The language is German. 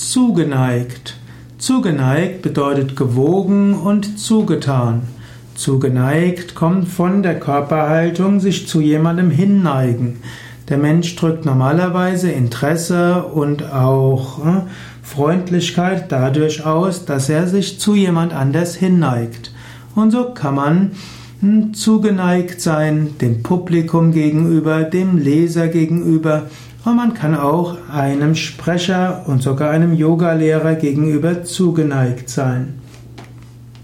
Zugeneigt. Zugeneigt bedeutet gewogen und zugetan. Zugeneigt kommt von der Körperhaltung sich zu jemandem hinneigen. Der Mensch drückt normalerweise Interesse und auch äh, Freundlichkeit dadurch aus, dass er sich zu jemand anders hinneigt. Und so kann man hm, zugeneigt sein dem Publikum gegenüber, dem Leser gegenüber und man kann auch einem Sprecher und sogar einem Yogalehrer gegenüber zugeneigt sein.